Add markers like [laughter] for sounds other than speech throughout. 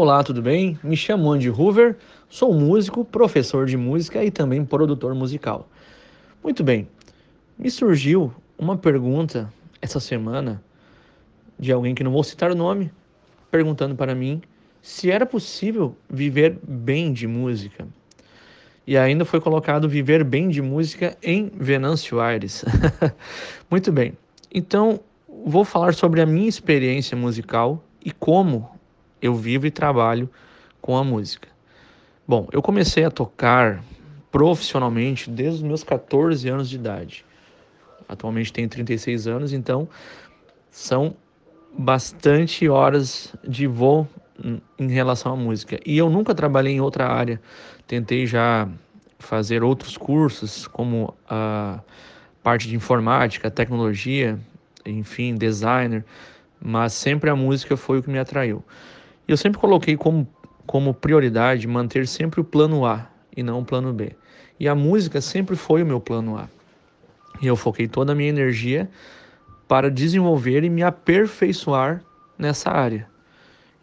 Olá, tudo bem? Me chamo Andy Hoover, sou músico, professor de música e também produtor musical. Muito bem, me surgiu uma pergunta essa semana de alguém que não vou citar o nome, perguntando para mim se era possível viver bem de música. E ainda foi colocado viver bem de música em Venâncio Aires. [laughs] Muito bem, então vou falar sobre a minha experiência musical e como eu vivo e trabalho com a música. Bom, eu comecei a tocar profissionalmente desde os meus 14 anos de idade. Atualmente tenho 36 anos, então são bastante horas de voo em relação à música. E eu nunca trabalhei em outra área. Tentei já fazer outros cursos, como a parte de informática, tecnologia, enfim, designer, mas sempre a música foi o que me atraiu. Eu sempre coloquei como, como prioridade manter sempre o plano A e não o plano B. E a música sempre foi o meu plano A. E eu foquei toda a minha energia para desenvolver e me aperfeiçoar nessa área.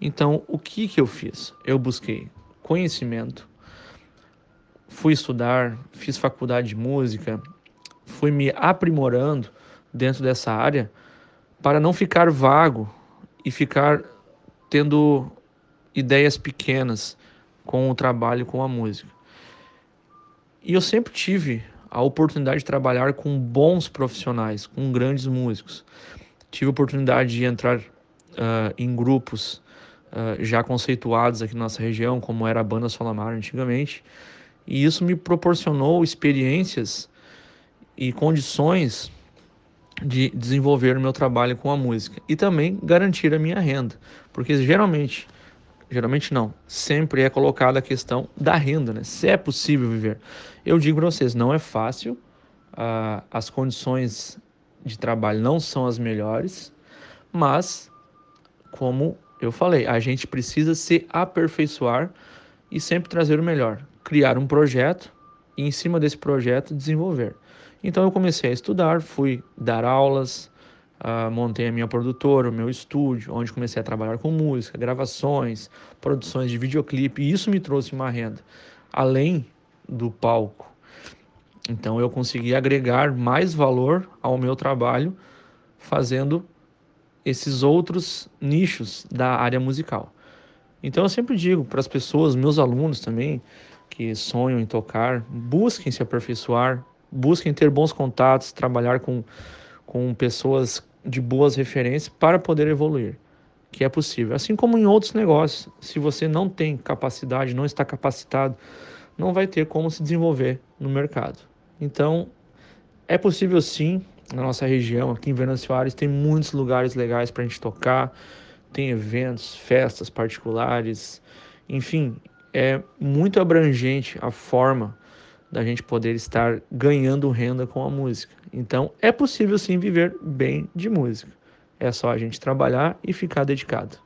Então, o que, que eu fiz? Eu busquei conhecimento, fui estudar, fiz faculdade de música, fui me aprimorando dentro dessa área para não ficar vago e ficar tendo ideias pequenas com o trabalho com a música. E eu sempre tive a oportunidade de trabalhar com bons profissionais, com grandes músicos. Tive a oportunidade de entrar uh, em grupos uh, já conceituados aqui na nossa região, como era a Banda Solamar antigamente, e isso me proporcionou experiências e condições de desenvolver o meu trabalho com a música e também garantir a minha renda, porque geralmente, geralmente não, sempre é colocada a questão da renda, né? Se é possível viver. Eu digo para vocês, não é fácil, uh, as condições de trabalho não são as melhores, mas como eu falei, a gente precisa se aperfeiçoar e sempre trazer o melhor, criar um projeto e em cima desse projeto desenvolver. Então eu comecei a estudar, fui dar aulas, uh, montei a minha produtora, o meu estúdio, onde comecei a trabalhar com música, gravações, produções de videoclipe, e isso me trouxe uma renda, além do palco. Então eu consegui agregar mais valor ao meu trabalho fazendo esses outros nichos da área musical. Então eu sempre digo para as pessoas, meus alunos também, que sonham em tocar, busquem se aperfeiçoar, busquem ter bons contatos, trabalhar com, com pessoas de boas referências para poder evoluir, que é possível. Assim como em outros negócios, se você não tem capacidade, não está capacitado, não vai ter como se desenvolver no mercado. Então, é possível sim, na nossa região, aqui em Venâncio Aires, tem muitos lugares legais para a gente tocar, tem eventos, festas particulares, enfim, é muito abrangente a forma da gente poder estar ganhando renda com a música. Então, é possível sim viver bem de música. É só a gente trabalhar e ficar dedicado.